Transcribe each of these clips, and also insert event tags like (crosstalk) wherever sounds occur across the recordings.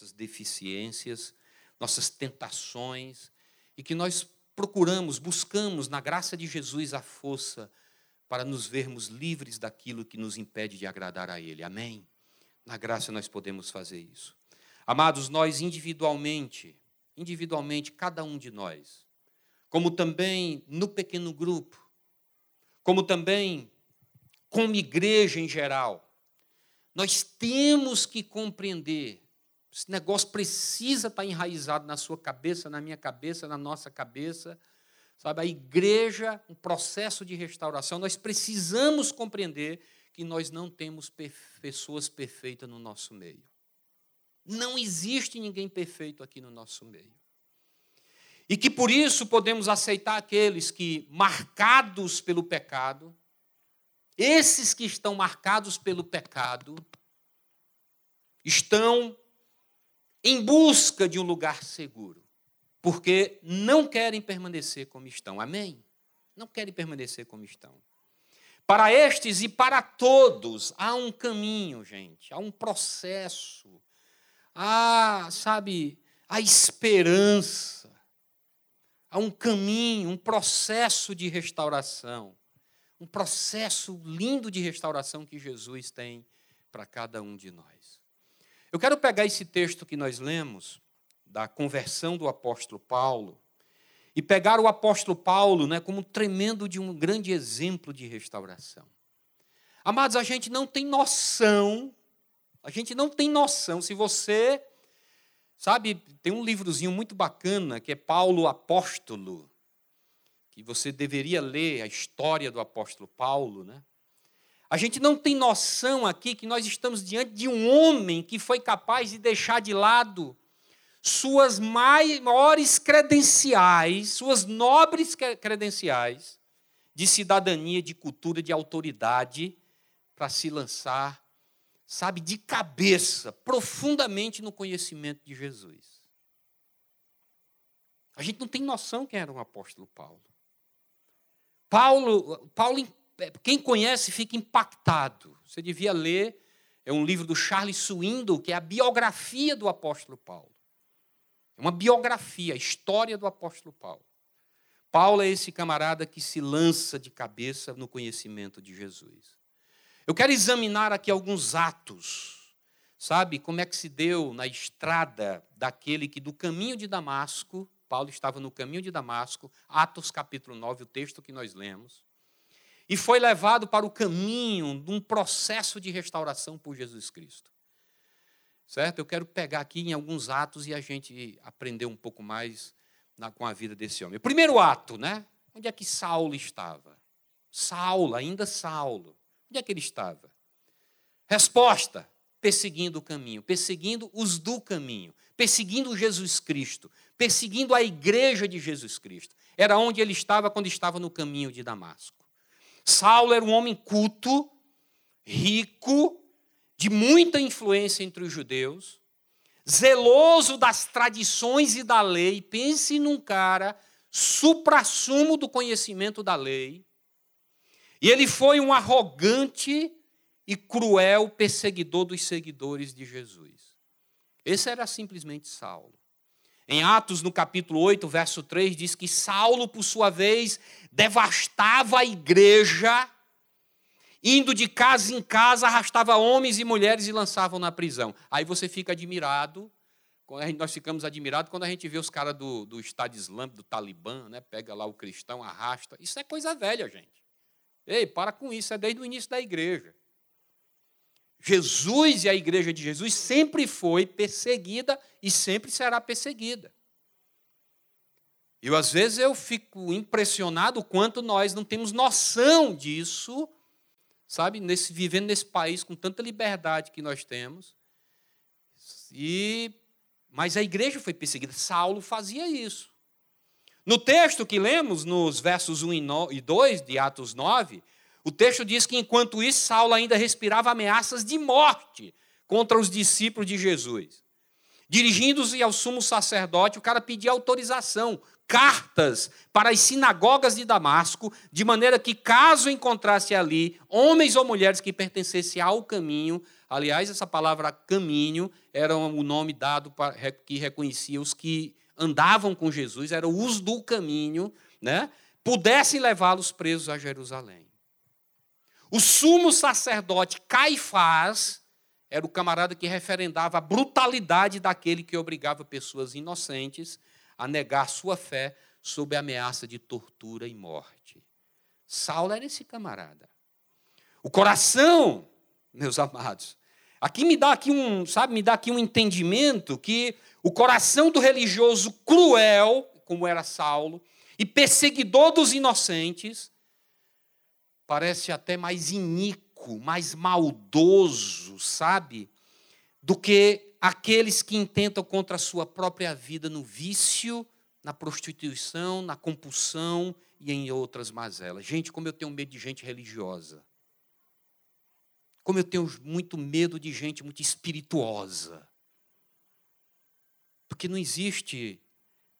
nossas deficiências, nossas tentações, e que nós procuramos, buscamos na graça de Jesus a força para nos vermos livres daquilo que nos impede de agradar a Ele. Amém? Na graça nós podemos fazer isso. Amados, nós individualmente, individualmente, cada um de nós, como também no pequeno grupo, como também como igreja em geral, nós temos que compreender. Esse negócio precisa estar enraizado na sua cabeça, na minha cabeça, na nossa cabeça. Sabe, a igreja, um processo de restauração, nós precisamos compreender que nós não temos pessoas perfeitas no nosso meio. Não existe ninguém perfeito aqui no nosso meio. E que por isso podemos aceitar aqueles que, marcados pelo pecado, esses que estão marcados pelo pecado, estão em busca de um lugar seguro, porque não querem permanecer como estão. Amém? Não querem permanecer como estão. Para estes e para todos há um caminho, gente, há um processo, há, sabe, a esperança, há um caminho, um processo de restauração, um processo lindo de restauração que Jesus tem para cada um de nós. Eu quero pegar esse texto que nós lemos, da conversão do apóstolo Paulo, e pegar o apóstolo Paulo né, como tremendo de um grande exemplo de restauração. Amados, a gente não tem noção, a gente não tem noção, se você, sabe, tem um livrozinho muito bacana que é Paulo Apóstolo, que você deveria ler a história do apóstolo Paulo, né? A gente não tem noção aqui que nós estamos diante de um homem que foi capaz de deixar de lado suas maiores credenciais, suas nobres credenciais de cidadania, de cultura, de autoridade, para se lançar, sabe, de cabeça, profundamente no conhecimento de Jesus. A gente não tem noção quem era o apóstolo Paulo. Paulo, Paulo quem conhece fica impactado. Você devia ler, é um livro do Charles Swindoll, que é a biografia do apóstolo Paulo. É uma biografia, a história do apóstolo Paulo. Paulo é esse camarada que se lança de cabeça no conhecimento de Jesus. Eu quero examinar aqui alguns atos, sabe, como é que se deu na estrada daquele que do caminho de Damasco, Paulo estava no caminho de Damasco, Atos capítulo 9, o texto que nós lemos e foi levado para o caminho de um processo de restauração por Jesus Cristo. Certo? Eu quero pegar aqui em alguns atos e a gente aprender um pouco mais na, com a vida desse homem. Primeiro ato, né? Onde é que Saulo estava? Saulo, ainda Saulo. Onde é que ele estava? Resposta: perseguindo o caminho, perseguindo os do caminho, perseguindo Jesus Cristo, perseguindo a igreja de Jesus Cristo. Era onde ele estava quando estava no caminho de Damasco. Saulo era um homem culto, rico, de muita influência entre os judeus, zeloso das tradições e da lei. Pense num cara suprassumo do conhecimento da lei. E ele foi um arrogante e cruel perseguidor dos seguidores de Jesus. Esse era simplesmente Saulo. Em Atos, no capítulo 8, verso 3, diz que Saulo, por sua vez, devastava a igreja, indo de casa em casa, arrastava homens e mulheres e lançavam na prisão. Aí você fica admirado, nós ficamos admirados quando a gente vê os caras do, do Estado Islâmico, do Talibã, né? pega lá o cristão, arrasta. Isso é coisa velha, gente. Ei, para com isso, é desde o início da igreja. Jesus e a igreja de Jesus sempre foi perseguida e sempre será perseguida. E às vezes eu fico impressionado quanto nós não temos noção disso, sabe, nesse, vivendo nesse país com tanta liberdade que nós temos. E mas a igreja foi perseguida. Saulo fazia isso. No texto que lemos, nos versos 1 e 2 de Atos 9, o texto diz que enquanto isso, Saulo ainda respirava ameaças de morte contra os discípulos de Jesus. Dirigindo-se ao sumo sacerdote, o cara pedia autorização, cartas para as sinagogas de Damasco, de maneira que, caso encontrasse ali homens ou mulheres que pertencessem ao caminho, Aliás, essa palavra caminho era o nome dado para, que reconhecia os que andavam com Jesus, era o uso do caminho, né? pudessem levá-los presos a Jerusalém. O sumo sacerdote Caifás era o camarada que referendava a brutalidade daquele que obrigava pessoas inocentes a negar sua fé sob a ameaça de tortura e morte. Saulo era esse camarada. O coração, meus amados, aqui me dá aqui um, sabe, me dá aqui um entendimento que o coração do religioso cruel, como era Saulo, e perseguidor dos inocentes, parece até mais iníquo, mais maldoso, sabe? Do que aqueles que intentam contra a sua própria vida no vício, na prostituição, na compulsão e em outras mazelas. Gente, como eu tenho medo de gente religiosa. Como eu tenho muito medo de gente muito espirituosa. Porque não existe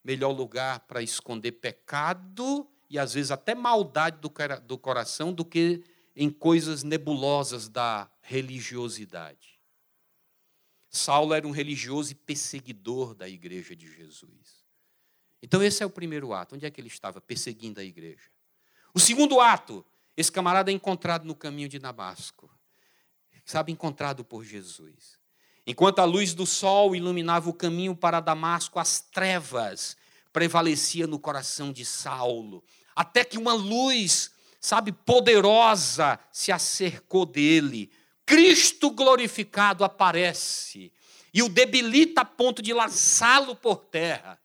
melhor lugar para esconder pecado e às vezes até maldade do coração do que em coisas nebulosas da religiosidade. Saulo era um religioso e perseguidor da igreja de Jesus. Então, esse é o primeiro ato. Onde é que ele estava? Perseguindo a igreja. O segundo ato, esse camarada é encontrado no caminho de Damasco. Sabe, encontrado por Jesus. Enquanto a luz do sol iluminava o caminho para Damasco, as trevas prevalecia no coração de Saulo, até que uma luz, sabe, poderosa se acercou dele. Cristo glorificado aparece e o debilita a ponto de lançá-lo por terra.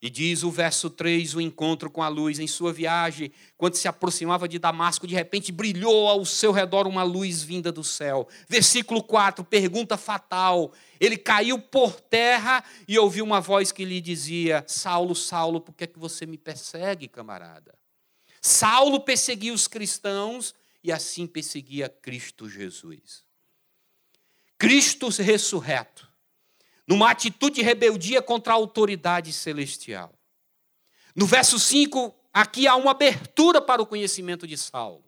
E diz o verso 3, o encontro com a luz em sua viagem, quando se aproximava de Damasco, de repente brilhou ao seu redor uma luz vinda do céu. Versículo 4, pergunta fatal. Ele caiu por terra e ouviu uma voz que lhe dizia: Saulo, Saulo, por que, é que você me persegue, camarada? Saulo perseguia os cristãos e assim perseguia Cristo Jesus. Cristo ressurreto numa atitude de rebeldia contra a autoridade celestial. No verso 5, aqui há uma abertura para o conhecimento de Saulo.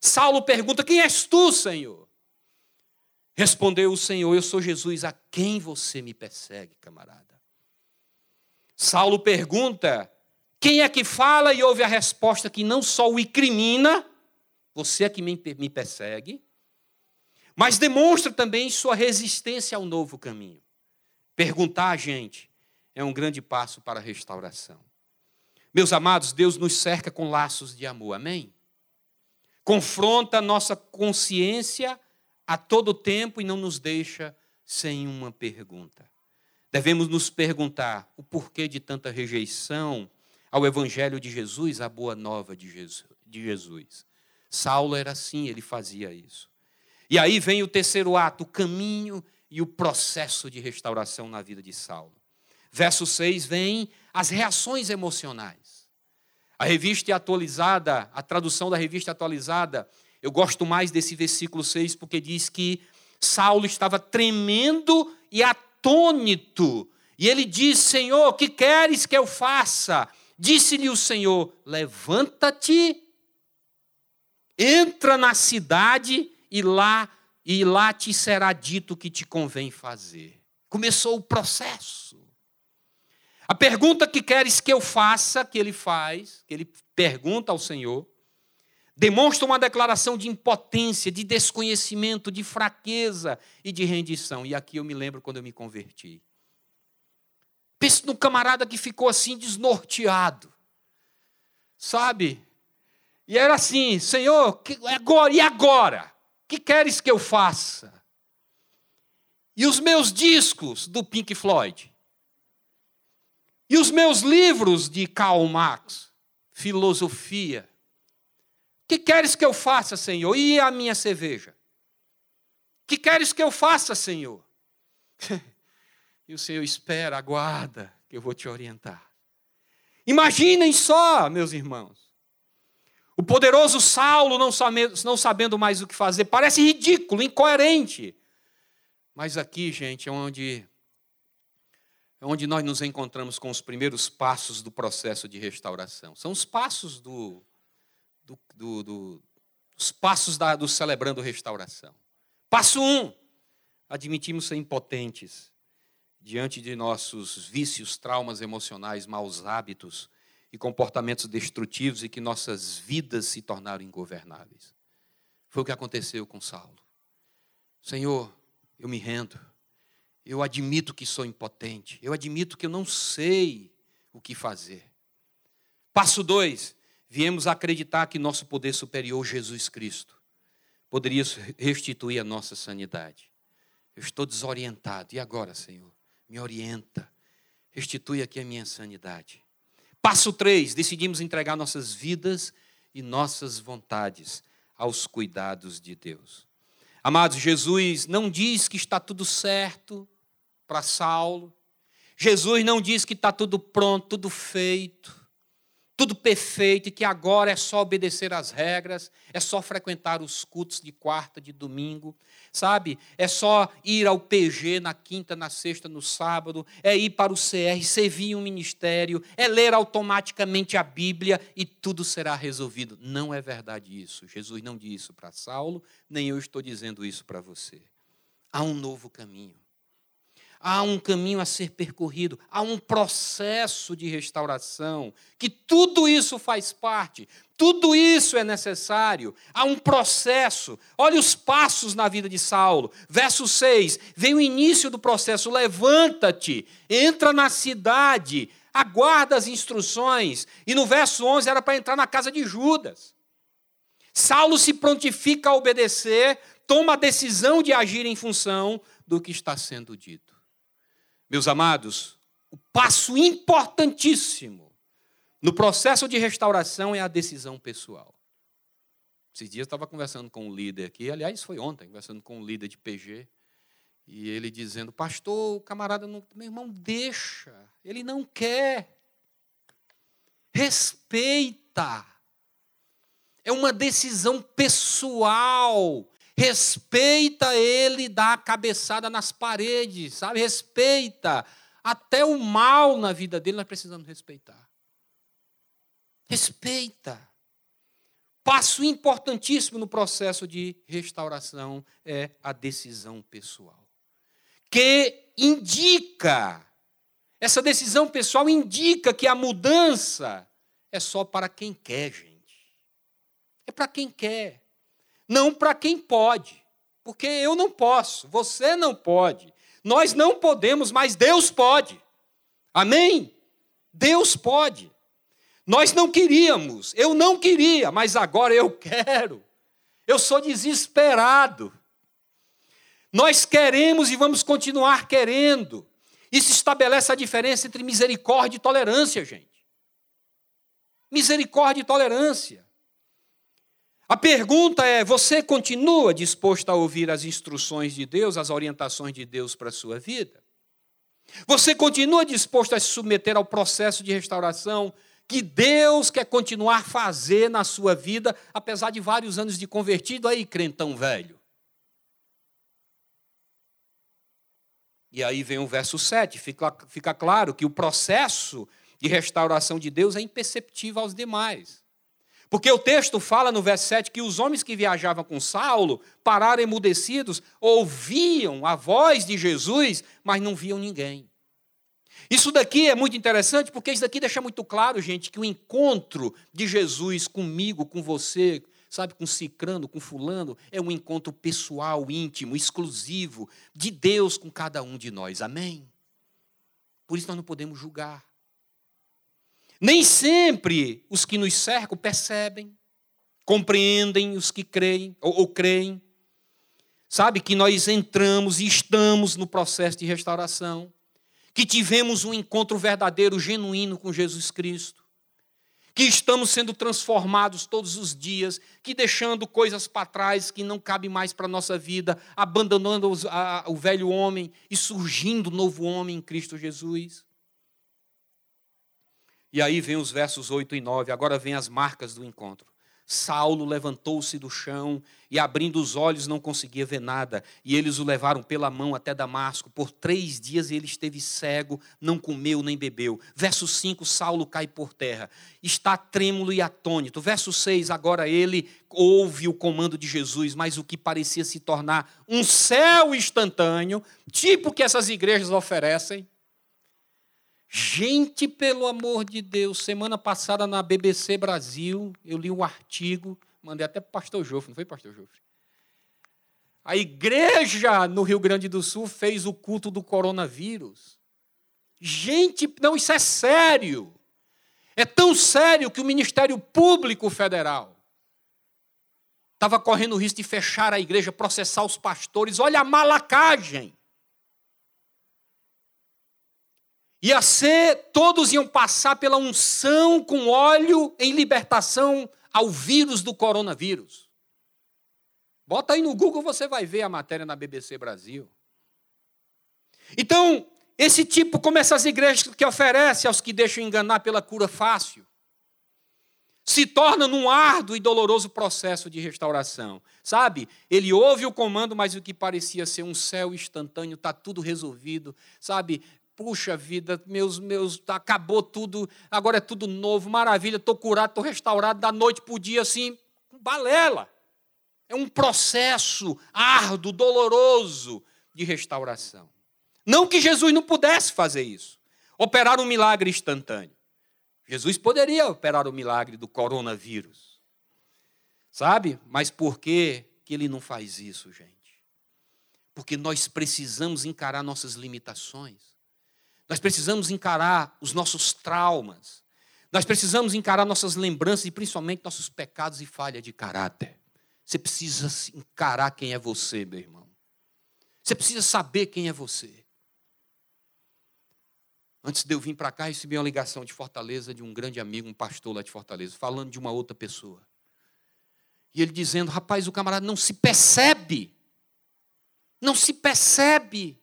Saulo pergunta: Quem és tu, Senhor? Respondeu o Senhor: Eu sou Jesus, a quem você me persegue, camarada? Saulo pergunta: Quem é que fala? E ouve a resposta que não só o incrimina, você é que me persegue, mas demonstra também sua resistência ao novo caminho. Perguntar a gente é um grande passo para a restauração. Meus amados, Deus nos cerca com laços de amor, amém? Confronta a nossa consciência a todo tempo e não nos deixa sem uma pergunta. Devemos nos perguntar o porquê de tanta rejeição ao Evangelho de Jesus, à boa nova de Jesus. Saulo era assim, ele fazia isso. E aí vem o terceiro ato, o caminho e o processo de restauração na vida de Saulo. Verso 6 vem as reações emocionais. A revista atualizada, a tradução da revista atualizada, eu gosto mais desse versículo 6 porque diz que Saulo estava tremendo e atônito. E ele diz: Senhor, que queres que eu faça? Disse-lhe o Senhor: Levanta-te, entra na cidade e lá e lá te será dito o que te convém fazer. Começou o processo. A pergunta que queres que eu faça, que ele faz, que ele pergunta ao Senhor, demonstra uma declaração de impotência, de desconhecimento, de fraqueza e de rendição. E aqui eu me lembro quando eu me converti. Pense no camarada que ficou assim desnorteado. Sabe? E era assim, Senhor, agora e agora? Que queres que eu faça? E os meus discos do Pink Floyd? E os meus livros de Karl Marx? Filosofia? Que queres que eu faça, Senhor? E a minha cerveja? Que queres que eu faça, Senhor? (laughs) e o Senhor espera, aguarda, que eu vou te orientar. Imaginem só, meus irmãos, o poderoso Saulo não sabendo mais o que fazer. Parece ridículo, incoerente. Mas aqui, gente, é onde, é onde nós nos encontramos com os primeiros passos do processo de restauração. São os passos do, do, do, do os passos da, do celebrando restauração. Passo um, admitimos ser impotentes diante de nossos vícios, traumas emocionais, maus hábitos e comportamentos destrutivos e que nossas vidas se tornaram ingovernáveis. Foi o que aconteceu com Saulo. Senhor, eu me rendo. Eu admito que sou impotente. Eu admito que eu não sei o que fazer. Passo dois: viemos acreditar que nosso poder superior, Jesus Cristo, poderia restituir a nossa sanidade. Eu estou desorientado. E agora, Senhor? Me orienta. Restitui aqui a minha sanidade. Passo 3: decidimos entregar nossas vidas e nossas vontades aos cuidados de Deus. Amados, Jesus não diz que está tudo certo para Saulo. Jesus não diz que está tudo pronto, tudo feito tudo perfeito e que agora é só obedecer às regras, é só frequentar os cultos de quarta, de domingo, sabe? É só ir ao PG na quinta, na sexta, no sábado, é ir para o CR, servir um ministério, é ler automaticamente a Bíblia e tudo será resolvido. Não é verdade isso. Jesus não disse isso para Saulo, nem eu estou dizendo isso para você. Há um novo caminho há um caminho a ser percorrido, há um processo de restauração, que tudo isso faz parte, tudo isso é necessário, há um processo. Olha os passos na vida de Saulo. Verso 6, vem o início do processo: levanta-te, entra na cidade, aguarda as instruções. E no verso 11 era para entrar na casa de Judas. Saulo se prontifica a obedecer, toma a decisão de agir em função do que está sendo dito. Meus amados, o passo importantíssimo no processo de restauração é a decisão pessoal. Esses dias eu estava conversando com um líder aqui, aliás, foi ontem, conversando com um líder de PG, e ele dizendo: Pastor, o camarada, não, meu irmão, deixa, ele não quer. Respeita. É uma decisão pessoal. Respeita ele dar a cabeçada nas paredes, sabe? Respeita. Até o mal na vida dele nós precisamos respeitar. Respeita. Passo importantíssimo no processo de restauração é a decisão pessoal. Que indica, essa decisão pessoal indica que a mudança é só para quem quer, gente. É para quem quer não para quem pode. Porque eu não posso, você não pode, nós não podemos, mas Deus pode. Amém? Deus pode. Nós não queríamos, eu não queria, mas agora eu quero. Eu sou desesperado. Nós queremos e vamos continuar querendo. Isso estabelece a diferença entre misericórdia e tolerância, gente. Misericórdia e tolerância. A pergunta é: você continua disposto a ouvir as instruções de Deus, as orientações de Deus para a sua vida? Você continua disposto a se submeter ao processo de restauração que Deus quer continuar fazer na sua vida, apesar de vários anos de convertido aí, crentão velho? E aí vem o verso 7, fica, fica claro que o processo de restauração de Deus é imperceptível aos demais. Porque o texto fala no verso 7 que os homens que viajavam com Saulo pararam emudecidos, ouviam a voz de Jesus, mas não viam ninguém. Isso daqui é muito interessante, porque isso daqui deixa muito claro, gente, que o encontro de Jesus comigo, com você, sabe, com Cicrano, com Fulano, é um encontro pessoal, íntimo, exclusivo de Deus com cada um de nós. Amém? Por isso nós não podemos julgar. Nem sempre os que nos cercam percebem, compreendem os que creem ou, ou creem. Sabe que nós entramos e estamos no processo de restauração, que tivemos um encontro verdadeiro, genuíno com Jesus Cristo, que estamos sendo transformados todos os dias, que deixando coisas para trás que não cabem mais para a nossa vida, abandonando o velho homem e surgindo novo homem em Cristo Jesus. E aí vem os versos 8 e 9, agora vem as marcas do encontro. Saulo levantou-se do chão e, abrindo os olhos, não conseguia ver nada. E eles o levaram pela mão até Damasco. Por três dias ele esteve cego, não comeu nem bebeu. Verso 5: Saulo cai por terra, está trêmulo e atônito. Verso 6: Agora ele ouve o comando de Jesus, mas o que parecia se tornar um céu instantâneo, tipo que essas igrejas oferecem. Gente, pelo amor de Deus, semana passada na BBC Brasil, eu li um artigo, mandei até para o pastor Jofre, não foi, pastor Jofre? A igreja no Rio Grande do Sul fez o culto do coronavírus. Gente, não, isso é sério. É tão sério que o Ministério Público Federal estava correndo o risco de fechar a igreja, processar os pastores. Olha a malacagem. Ia ser, todos iam passar pela unção com óleo em libertação ao vírus do coronavírus. Bota aí no Google, você vai ver a matéria na BBC Brasil. Então, esse tipo, como essas igrejas que oferecem aos que deixam enganar pela cura fácil, se torna num árduo e doloroso processo de restauração. Sabe? Ele ouve o comando, mas o que parecia ser um céu instantâneo, está tudo resolvido. Sabe? Puxa vida, meus, meus, acabou tudo, agora é tudo novo, maravilha, estou curado, estou restaurado, da noite para o dia, assim, balela. É um processo árduo, doloroso de restauração. Não que Jesus não pudesse fazer isso, operar um milagre instantâneo. Jesus poderia operar o milagre do coronavírus, sabe? Mas por que, que ele não faz isso, gente? Porque nós precisamos encarar nossas limitações. Nós precisamos encarar os nossos traumas. Nós precisamos encarar nossas lembranças e principalmente nossos pecados e falha de caráter. Você precisa encarar quem é você, meu irmão. Você precisa saber quem é você. Antes de eu vir para cá, recebi uma ligação de Fortaleza de um grande amigo, um pastor lá de Fortaleza, falando de uma outra pessoa. E ele dizendo: rapaz, o camarada não se percebe. Não se percebe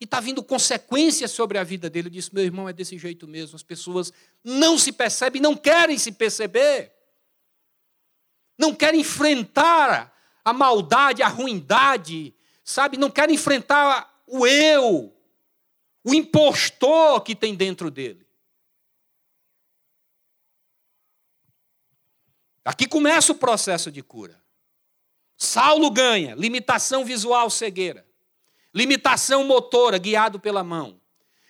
e está vindo consequências sobre a vida dele. Eu disse: meu irmão, é desse jeito mesmo. As pessoas não se percebem, não querem se perceber, não querem enfrentar a maldade, a ruindade, sabe? Não querem enfrentar o eu, o impostor que tem dentro dele. Aqui começa o processo de cura. Saulo ganha limitação visual, cegueira. Limitação motora, guiado pela mão.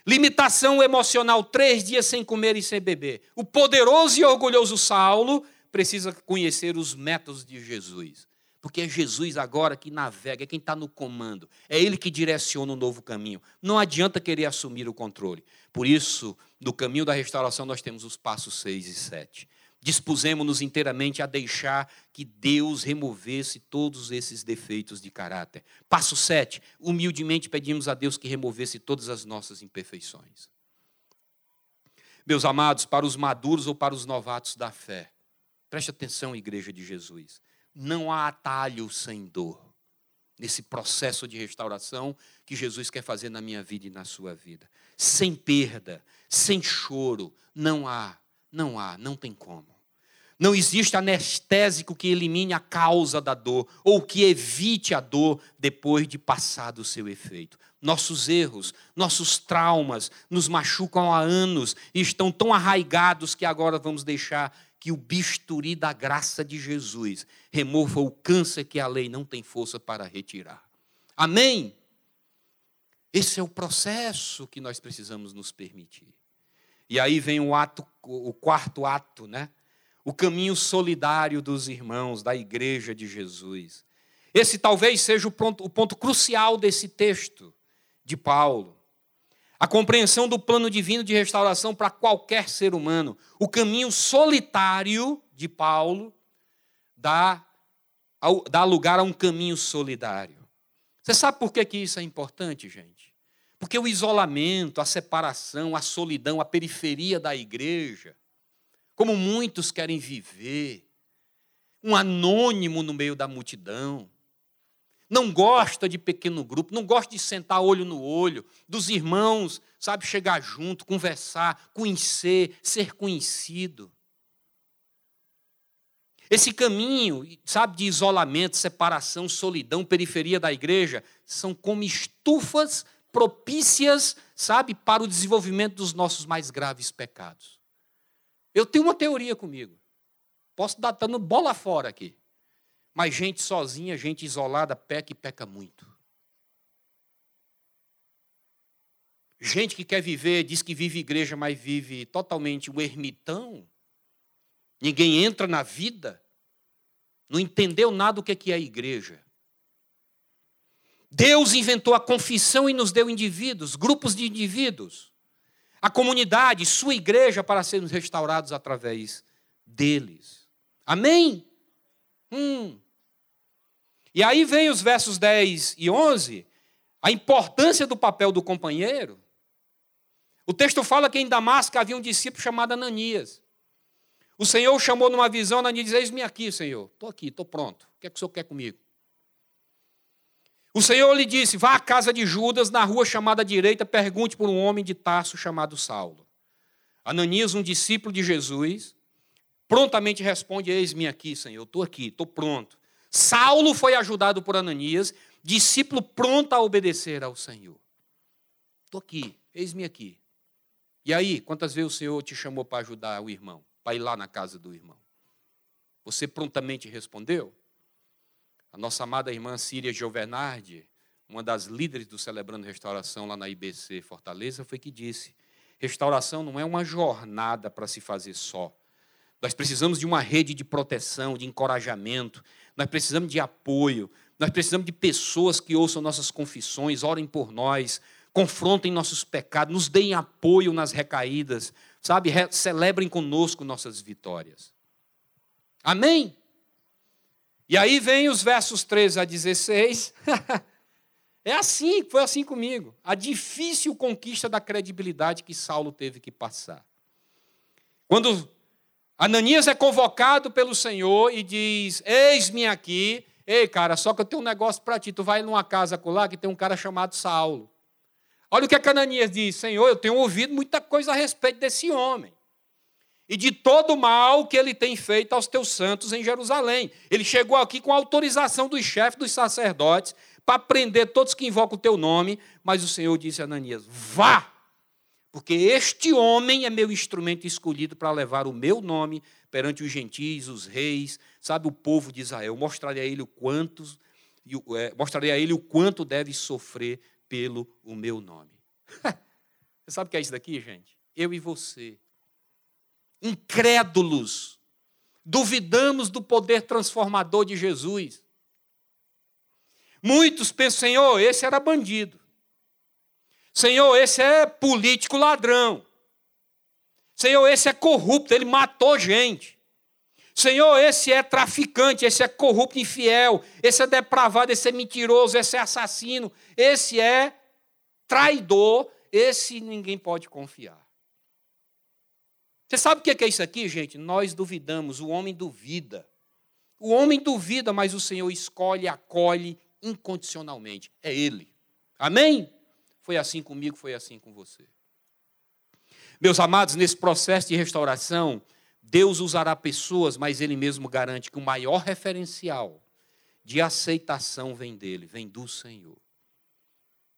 Limitação emocional, três dias sem comer e sem beber. O poderoso e orgulhoso Saulo precisa conhecer os métodos de Jesus. Porque é Jesus agora que navega, é quem está no comando. É Ele que direciona o novo caminho. Não adianta querer assumir o controle. Por isso, no caminho da restauração, nós temos os passos 6 e 7 dispusemos-nos inteiramente a deixar que Deus removesse todos esses defeitos de caráter. Passo 7. Humildemente pedimos a Deus que removesse todas as nossas imperfeições. Meus amados, para os maduros ou para os novatos da fé, preste atenção, Igreja de Jesus. Não há atalho sem dor nesse processo de restauração que Jesus quer fazer na minha vida e na sua vida. Sem perda, sem choro, não há não há, não tem como. Não existe anestésico que elimine a causa da dor ou que evite a dor depois de passado o seu efeito. Nossos erros, nossos traumas nos machucam há anos e estão tão arraigados que agora vamos deixar que o bisturi da graça de Jesus remova o câncer que a lei não tem força para retirar. Amém? Esse é o processo que nós precisamos nos permitir. E aí vem o ato, o quarto ato, né? O caminho solidário dos irmãos da igreja de Jesus. Esse talvez seja o ponto, o ponto crucial desse texto de Paulo. A compreensão do plano divino de restauração para qualquer ser humano. O caminho solitário de Paulo dá, dá lugar a um caminho solidário. Você sabe por que, que isso é importante, gente? Porque o isolamento, a separação, a solidão, a periferia da igreja, como muitos querem viver, um anônimo no meio da multidão, não gosta de pequeno grupo, não gosta de sentar olho no olho, dos irmãos, sabe, chegar junto, conversar, conhecer, ser conhecido. Esse caminho, sabe, de isolamento, separação, solidão, periferia da igreja, são como estufas propícias, sabe, para o desenvolvimento dos nossos mais graves pecados. Eu tenho uma teoria comigo. Posso estar dando bola fora aqui. Mas gente sozinha, gente isolada, peca e peca muito. Gente que quer viver, diz que vive igreja, mas vive totalmente um ermitão. Ninguém entra na vida. Não entendeu nada do que é a igreja. Deus inventou a confissão e nos deu indivíduos, grupos de indivíduos. A comunidade, sua igreja, para sermos restaurados através deles. Amém? Hum. E aí vem os versos 10 e 11, a importância do papel do companheiro. O texto fala que em Damasco havia um discípulo chamado Ananias. O Senhor chamou numa visão, Ananias diz: Eis-me aqui, Senhor. Estou aqui, estou pronto. O que é que o Senhor quer comigo? O Senhor lhe disse: Vá à casa de Judas, na rua chamada direita, pergunte por um homem de Tarso chamado Saulo. Ananias, um discípulo de Jesus, prontamente responde: Eis-me aqui, Senhor. Estou aqui, estou pronto. Saulo foi ajudado por Ananias, discípulo pronto a obedecer ao Senhor. Estou aqui, eis-me aqui. E aí, quantas vezes o Senhor te chamou para ajudar o irmão, para ir lá na casa do irmão? Você prontamente respondeu? A nossa amada irmã Síria Giovernardi, uma das líderes do Celebrando Restauração lá na IBC Fortaleza, foi que disse: restauração não é uma jornada para se fazer só. Nós precisamos de uma rede de proteção, de encorajamento, nós precisamos de apoio, nós precisamos de pessoas que ouçam nossas confissões, orem por nós, confrontem nossos pecados, nos deem apoio nas recaídas, sabe? Celebrem conosco nossas vitórias. Amém? E aí vem os versos 13 a 16. (laughs) é assim, foi assim comigo. A difícil conquista da credibilidade que Saulo teve que passar. Quando Ananias é convocado pelo Senhor e diz: Eis-me aqui. Ei, cara, só que eu tenho um negócio para ti. Tu vai numa casa lá que tem um cara chamado Saulo. Olha o que, é que Ananias diz: Senhor, eu tenho ouvido muita coisa a respeito desse homem. E de todo o mal que ele tem feito aos teus santos em Jerusalém. Ele chegou aqui com autorização dos chefes dos sacerdotes para prender todos que invocam o teu nome. Mas o Senhor disse a Ananias: Vá, porque este homem é meu instrumento escolhido para levar o meu nome perante os gentis, os reis, sabe, o povo de Israel. Mostrarei a ele o quanto, é, mostrarei a ele o quanto deve sofrer pelo o meu nome. (laughs) Você sabe o que é isso daqui, gente? Eu e você, incrédulos, duvidamos do poder transformador de Jesus. Muitos pensam, Senhor, esse era bandido. Senhor, esse é político ladrão. Senhor, esse é corrupto, ele matou gente. Senhor, esse é traficante, esse é corrupto, infiel, esse é depravado, esse é mentiroso, esse é assassino, esse é traidor, esse ninguém pode confiar. Você sabe o que é isso aqui, gente? Nós duvidamos, o homem duvida. O homem duvida, mas o Senhor escolhe, acolhe incondicionalmente. É Ele. Amém? Foi assim comigo, foi assim com você. Meus amados, nesse processo de restauração, Deus usará pessoas, mas Ele mesmo garante que o maior referencial de aceitação vem dele, vem do Senhor.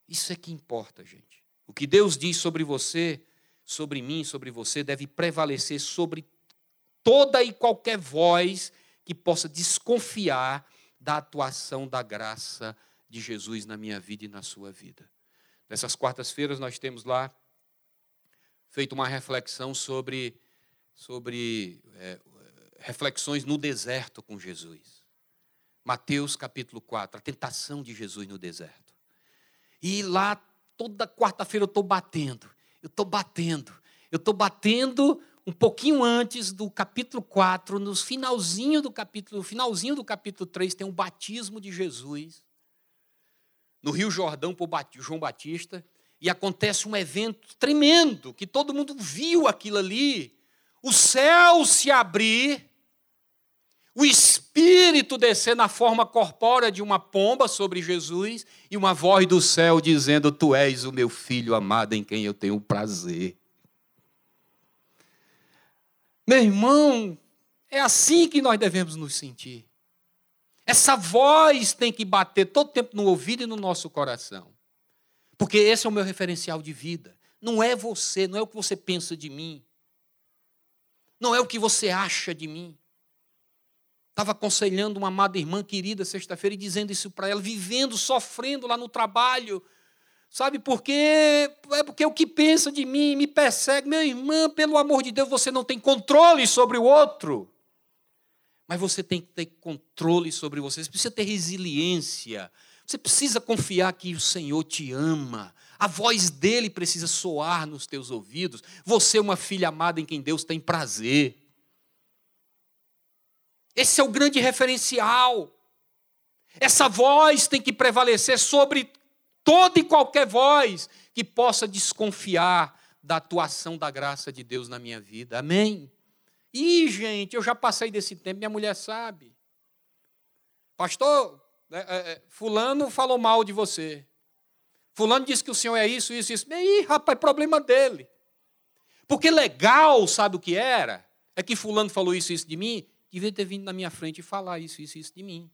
Isso é que importa, gente. O que Deus diz sobre você, sobre mim, sobre você, deve prevalecer sobre toda e qualquer voz que possa desconfiar da atuação da graça de Jesus na minha vida e na sua vida. Nessas quartas-feiras nós temos lá feito uma reflexão sobre sobre é, reflexões no deserto com Jesus. Mateus capítulo 4, a tentação de Jesus no deserto. E lá, toda quarta-feira eu estou batendo, eu estou batendo, eu estou batendo um pouquinho antes do capítulo 4, no finalzinho do capítulo, finalzinho do capítulo 3, tem o batismo de Jesus no Rio Jordão por João Batista, e acontece um evento tremendo, que todo mundo viu aquilo ali. O céu se abrir, o Espírito descer na forma corpórea de uma pomba sobre Jesus e uma voz do céu dizendo: Tu és o meu filho amado em quem eu tenho prazer. Meu irmão, É assim que nós devemos nos sentir. Essa voz tem que bater todo tempo no ouvido e no nosso coração. Porque esse é o meu referencial de vida. Não é você, não é o que você pensa de mim. Não é o que você acha de mim. Estava aconselhando uma amada irmã querida sexta-feira e dizendo isso para ela, vivendo, sofrendo lá no trabalho. Sabe por quê? É porque o que pensa de mim me persegue. Meu irmão, pelo amor de Deus, você não tem controle sobre o outro. Mas você tem que ter controle sobre você. Você precisa ter resiliência. Você precisa confiar que o Senhor te ama. A voz dele precisa soar nos teus ouvidos. Você é uma filha amada em quem Deus tem prazer. Esse é o grande referencial. Essa voz tem que prevalecer sobre toda e qualquer voz que possa desconfiar da atuação da graça de Deus na minha vida. Amém? E, gente, eu já passei desse tempo, minha mulher sabe. Pastor, é, é, é, Fulano falou mal de você. Fulano disse que o senhor é isso, isso, isso. Ih, rapaz, problema dele. Porque legal, sabe o que era? É que Fulano falou isso, isso de mim devia ter vindo na minha frente e falar isso, isso, isso de mim.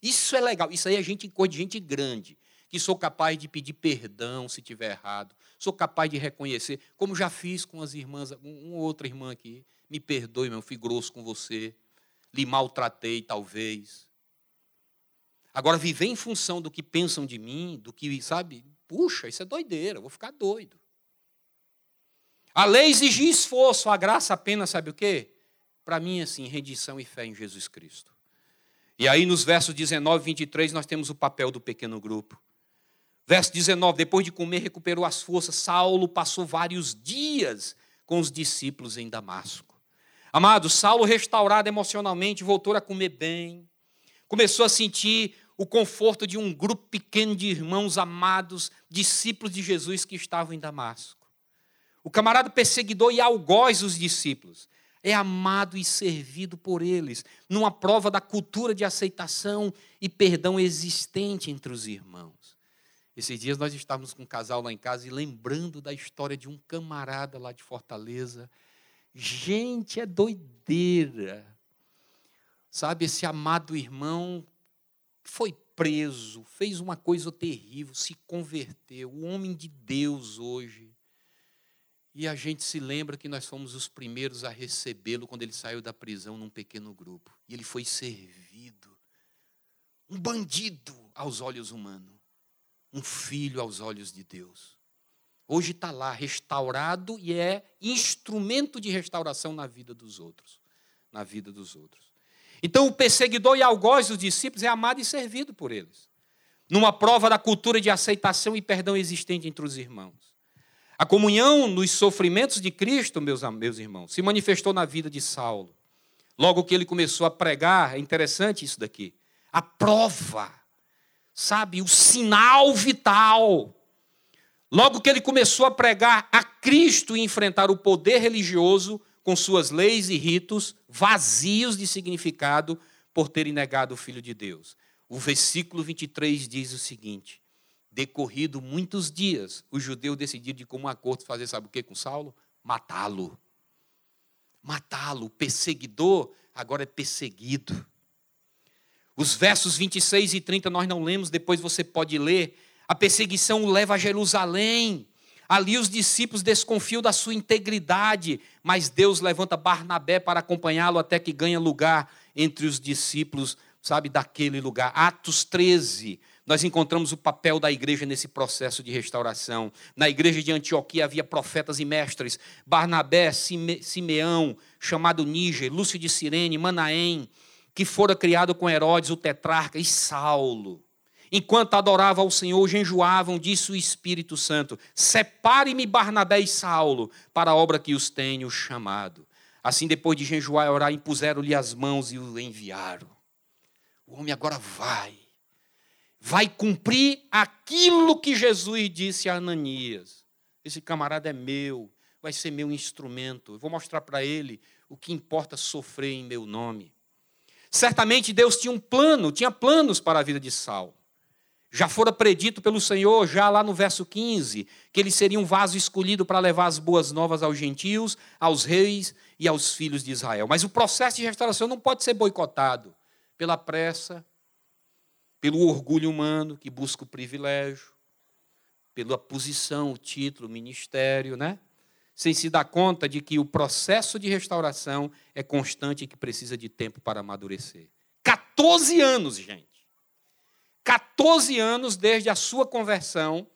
Isso é legal. Isso aí é gente, coisa de gente grande. Que sou capaz de pedir perdão se tiver errado. Sou capaz de reconhecer, como já fiz com as irmãs, uma outra irmã aqui. Me perdoe, meu, fui grosso com você. Lhe maltratei, talvez. Agora, viver em função do que pensam de mim, do que, sabe, puxa, isso é doideira, vou ficar doido. A lei exigia esforço, a graça apenas, sabe o quê? Para mim, assim, rendição e fé em Jesus Cristo. E aí, nos versos 19 e 23, nós temos o papel do pequeno grupo. Verso 19: Depois de comer, recuperou as forças. Saulo passou vários dias com os discípulos em Damasco. Amado, Saulo, restaurado emocionalmente, voltou a comer bem. Começou a sentir o conforto de um grupo pequeno de irmãos amados, discípulos de Jesus que estavam em Damasco. O camarada perseguidor e algoz os discípulos é amado e servido por eles, numa prova da cultura de aceitação e perdão existente entre os irmãos. Esses dias nós estávamos com um casal lá em casa e lembrando da história de um camarada lá de Fortaleza. Gente, é doideira. Sabe, esse amado irmão foi preso, fez uma coisa terrível, se converteu, o homem de Deus hoje e a gente se lembra que nós fomos os primeiros a recebê-lo quando ele saiu da prisão num pequeno grupo. E ele foi servido. Um bandido aos olhos humanos. Um filho aos olhos de Deus. Hoje está lá, restaurado e é instrumento de restauração na vida dos outros. Na vida dos outros. Então, o perseguidor e algoz dos discípulos é amado e servido por eles. Numa prova da cultura de aceitação e perdão existente entre os irmãos. A comunhão nos sofrimentos de Cristo, meus, meus irmãos, se manifestou na vida de Saulo. Logo que ele começou a pregar, é interessante isso daqui. A prova, sabe, o sinal vital. Logo que ele começou a pregar a Cristo e enfrentar o poder religioso com suas leis e ritos vazios de significado por terem negado o Filho de Deus. O versículo 23 diz o seguinte: Decorrido muitos dias, os judeus decidiram de como acordo fazer, sabe o que com Saulo? Matá-lo. Matá-lo. O perseguidor agora é perseguido. Os versos 26 e 30 nós não lemos, depois você pode ler. A perseguição o leva a Jerusalém. Ali os discípulos desconfiam da sua integridade, mas Deus levanta Barnabé para acompanhá-lo até que ganha lugar entre os discípulos, sabe, daquele lugar. Atos 13, nós encontramos o papel da igreja nesse processo de restauração. Na igreja de Antioquia havia profetas e mestres, Barnabé, Simeão, chamado Níger, Lúcio de Sirene, Manaém, que fora criado com Herodes, o tetrarca, e Saulo. Enquanto adorava ao Senhor, jejuavam, disse o Espírito Santo: Separe-me Barnabé e Saulo para a obra que os tenho chamado. Assim, depois de jejuar e orar, impuseram-lhe as mãos e o enviaram. O homem agora vai vai cumprir aquilo que Jesus disse a Ananias. Esse camarada é meu, vai ser meu instrumento. Eu vou mostrar para ele o que importa sofrer em meu nome. Certamente Deus tinha um plano, tinha planos para a vida de Saulo. Já fora predito pelo Senhor, já lá no verso 15, que ele seria um vaso escolhido para levar as boas novas aos gentios, aos reis e aos filhos de Israel. Mas o processo de restauração não pode ser boicotado pela pressa, pelo orgulho humano que busca o privilégio, pela posição, o título, o ministério, né? Sem se dar conta de que o processo de restauração é constante e que precisa de tempo para amadurecer. 14 anos, gente. 14 anos desde a sua conversão,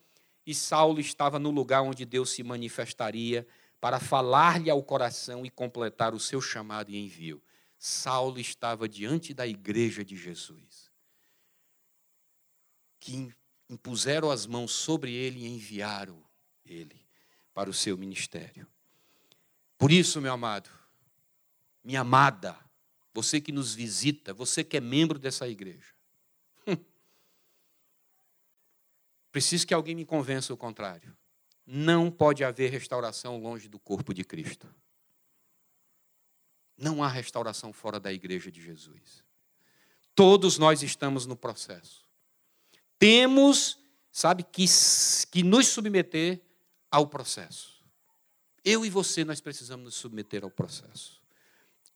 e Saulo estava no lugar onde Deus se manifestaria para falar-lhe ao coração e completar o seu chamado e envio. Saulo estava diante da igreja de Jesus, que impuseram as mãos sobre ele e enviaram ele para o seu ministério. Por isso, meu amado, minha amada, você que nos visita, você que é membro dessa igreja, (laughs) preciso que alguém me convença o contrário. Não pode haver restauração longe do corpo de Cristo. Não há restauração fora da igreja de Jesus. Todos nós estamos no processo. Temos, sabe, que, que nos submeter ao processo. Eu e você, nós precisamos nos submeter ao processo.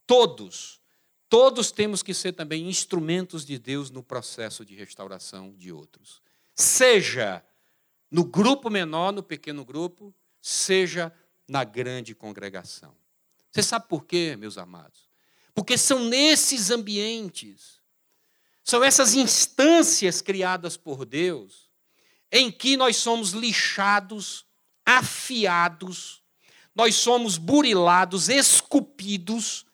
Todos, todos temos que ser também instrumentos de Deus no processo de restauração de outros. Seja no grupo menor, no pequeno grupo, seja na grande congregação. Você sabe por quê, meus amados? Porque são nesses ambientes, são essas instâncias criadas por Deus, em que nós somos lixados, afiados, nós somos burilados, esculpidos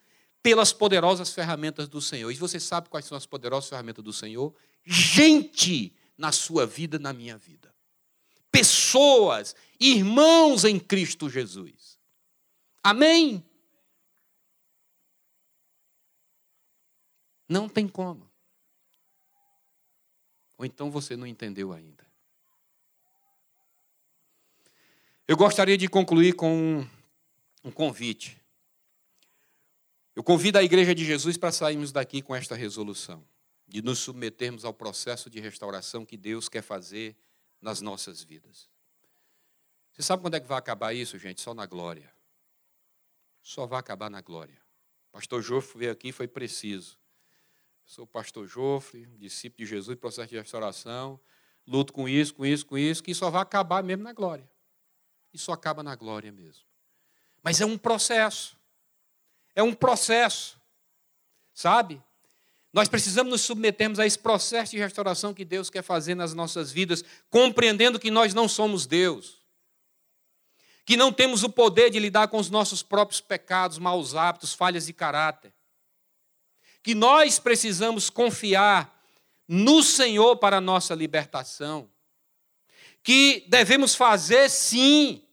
pelas poderosas ferramentas do Senhor. E você sabe quais são as poderosas ferramentas do Senhor? Gente na sua vida, na minha vida pessoas, irmãos em Cristo Jesus. Amém? Não tem como. Ou então você não entendeu ainda. Eu gostaria de concluir com um, convite. Eu convido a Igreja de Jesus para sairmos daqui com esta resolução, de nos submetermos ao processo de restauração que Deus quer fazer nas nossas vidas. Você sabe quando é que vai acabar isso, gente? Só na glória. Só vai acabar na glória. pastor Jofre veio aqui foi preciso. Sou pastor Jofre, discípulo de Jesus, processo de restauração. Luto com isso, com isso, com isso, que só vai acabar mesmo na glória. E só acaba na glória mesmo. Mas é um processo. É um processo. Sabe? Nós precisamos nos submetermos a esse processo de restauração que Deus quer fazer nas nossas vidas, compreendendo que nós não somos Deus, que não temos o poder de lidar com os nossos próprios pecados, maus hábitos, falhas de caráter, que nós precisamos confiar no Senhor para a nossa libertação, que devemos fazer sim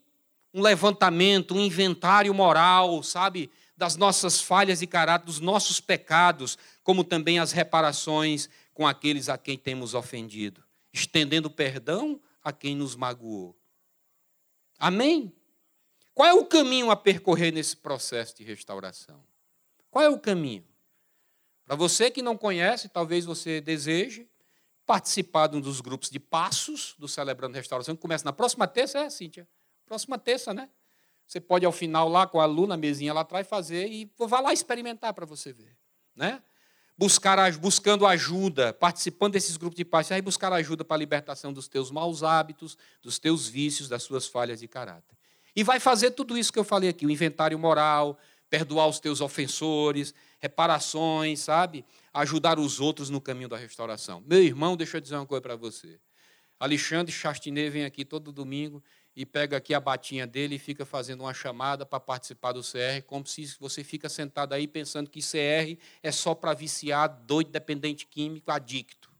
um levantamento, um inventário moral, sabe, das nossas falhas de caráter, dos nossos pecados, como também as reparações com aqueles a quem temos ofendido, estendendo perdão a quem nos magoou. Amém? Qual é o caminho a percorrer nesse processo de restauração? Qual é o caminho? Para você que não conhece, talvez você deseje participar de um dos grupos de passos do Celebrando Restauração, que começa na próxima terça, é, Cíntia? Próxima terça, né? Você pode, ao final, lá com a aluna, a mesinha lá atrás, fazer e vá lá experimentar para você ver. Né? buscar, buscando ajuda, participando desses grupos de paz, aí buscar ajuda para a libertação dos teus maus hábitos, dos teus vícios, das suas falhas de caráter. E vai fazer tudo isso que eu falei aqui, o inventário moral, perdoar os teus ofensores, reparações, sabe? Ajudar os outros no caminho da restauração. Meu irmão, deixa eu dizer uma coisa para você. Alexandre Chastinet vem aqui todo domingo e pega aqui a batinha dele e fica fazendo uma chamada para participar do CR, como se você fica sentado aí pensando que CR é só para viciado, doido, dependente químico, adicto.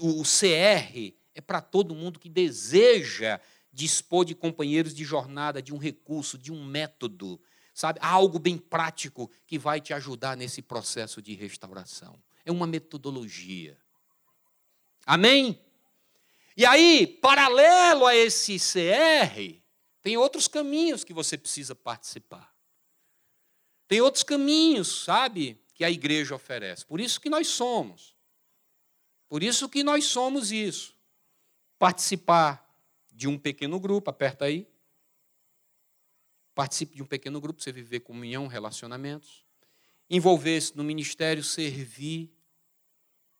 O CR é para todo mundo que deseja dispor de companheiros de jornada, de um recurso, de um método, sabe? Algo bem prático que vai te ajudar nesse processo de restauração. É uma metodologia. Amém? E aí, paralelo a esse CR, tem outros caminhos que você precisa participar. Tem outros caminhos, sabe, que a igreja oferece. Por isso que nós somos. Por isso que nós somos isso. Participar de um pequeno grupo, aperta aí. Participe de um pequeno grupo, você viver comunhão, relacionamentos. Envolver-se no ministério, servir.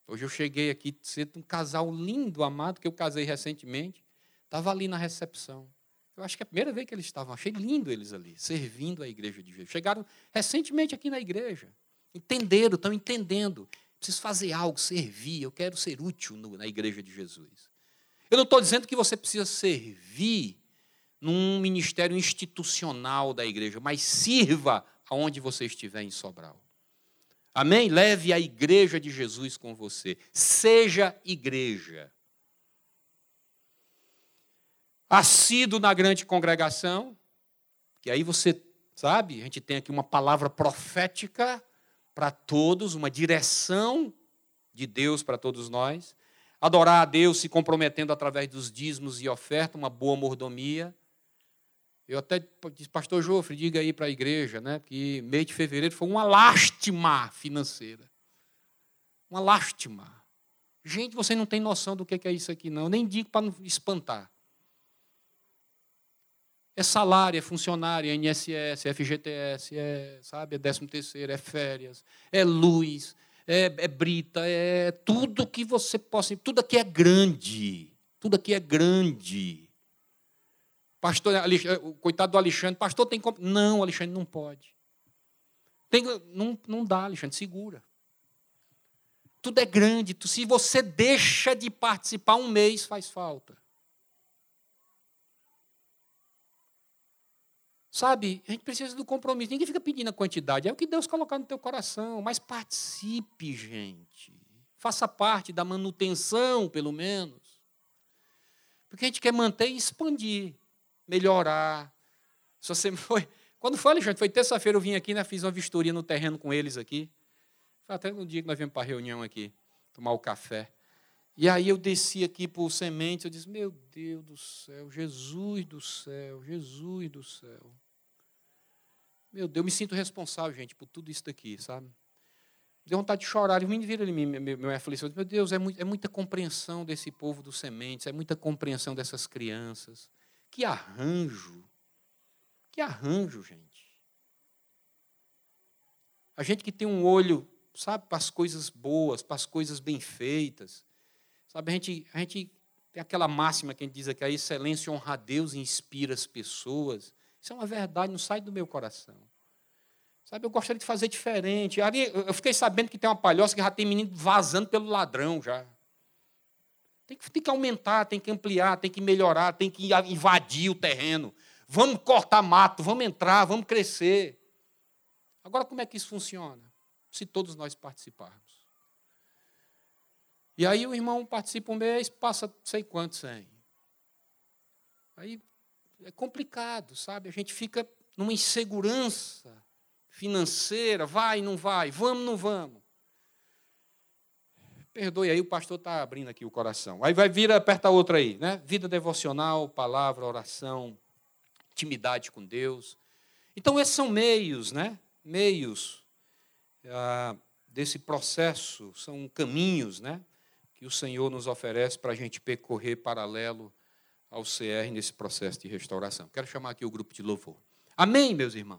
Hoje eu cheguei aqui, sendo um casal lindo, amado, que eu casei recentemente. Estava ali na recepção. Eu acho que é a primeira vez que eles estavam. Achei lindo eles ali, servindo a igreja de Jesus. Chegaram recentemente aqui na igreja. Entenderam, estão entendendo. Preciso fazer algo, servir. Eu quero ser útil no, na igreja de Jesus. Eu não estou dizendo que você precisa servir num ministério institucional da igreja, mas sirva aonde você estiver em Sobral. Amém? Leve a igreja de Jesus com você. Seja igreja. Assíduo na grande congregação, que aí você sabe, a gente tem aqui uma palavra profética para todos, uma direção de Deus para todos nós. Adorar a Deus se comprometendo através dos dízimos e oferta, uma boa mordomia. Eu até disse, pastor Jofre, diga aí para a igreja, né, que mês de fevereiro foi uma lástima financeira. Uma lástima. Gente, você não tem noção do que é isso aqui, não. Eu nem digo para não espantar. É salário, é funcionário, é INSS, é FGTS, é, sabe, é 13 terceiro, é férias, é luz, é, é brita, é tudo que você possa. Tudo aqui é grande. Tudo aqui é grande. Pastor, o coitado do Alexandre, pastor tem como. Não, Alexandre não pode. Tem, não, não dá, Alexandre, segura. Tudo é grande. Se você deixa de participar um mês, faz falta. Sabe, a gente precisa do compromisso. Ninguém fica pedindo a quantidade, é o que Deus colocar no teu coração. Mas participe, gente. Faça parte da manutenção, pelo menos. Porque a gente quer manter e expandir, melhorar. (laughs) Foi. Quando foi, Alexandre? Foi terça-feira, eu vim aqui, né, fiz uma vistoria no terreno com eles aqui. Foi até no dia que nós viemos para a reunião aqui, tomar o café. E aí eu desci aqui por semente, eu disse, meu Deus do céu, Jesus do céu, Jesus do céu. Meu Deus, eu me sinto responsável, gente, por tudo isso daqui, sabe? Deu vontade de chorar. Os meninos viram ali minha aflição. Meu Deus, é, muito, é muita compreensão desse povo dos sementes, é muita compreensão dessas crianças. Que arranjo. Que arranjo, gente. A gente que tem um olho, sabe, para as coisas boas, para as coisas bem feitas. Sabe, a gente, a gente tem aquela máxima que a gente diz aqui, a excelência honra a Deus e inspira as pessoas. Isso é uma verdade, não sai do meu coração. Sabe, eu gostaria de fazer diferente. Eu fiquei sabendo que tem uma palhoça que já tem menino vazando pelo ladrão já. Tem que, tem que aumentar, tem que ampliar, tem que melhorar, tem que invadir o terreno. Vamos cortar mato, vamos entrar, vamos crescer. Agora, como é que isso funciona? Se todos nós participarmos. E aí o irmão participa um mês, passa sei quantos sem. Aí é complicado, sabe? A gente fica numa insegurança financeira, vai, não vai, vamos, não vamos. Perdoe aí, o pastor está abrindo aqui o coração. Aí vai vir, aperta outra aí, né? Vida devocional, palavra, oração, intimidade com Deus. Então, esses são meios, né? Meios ah, desse processo, são caminhos, né? Que o Senhor nos oferece para a gente percorrer paralelo ao CR nesse processo de restauração. Quero chamar aqui o grupo de louvor. Amém, meus irmãos?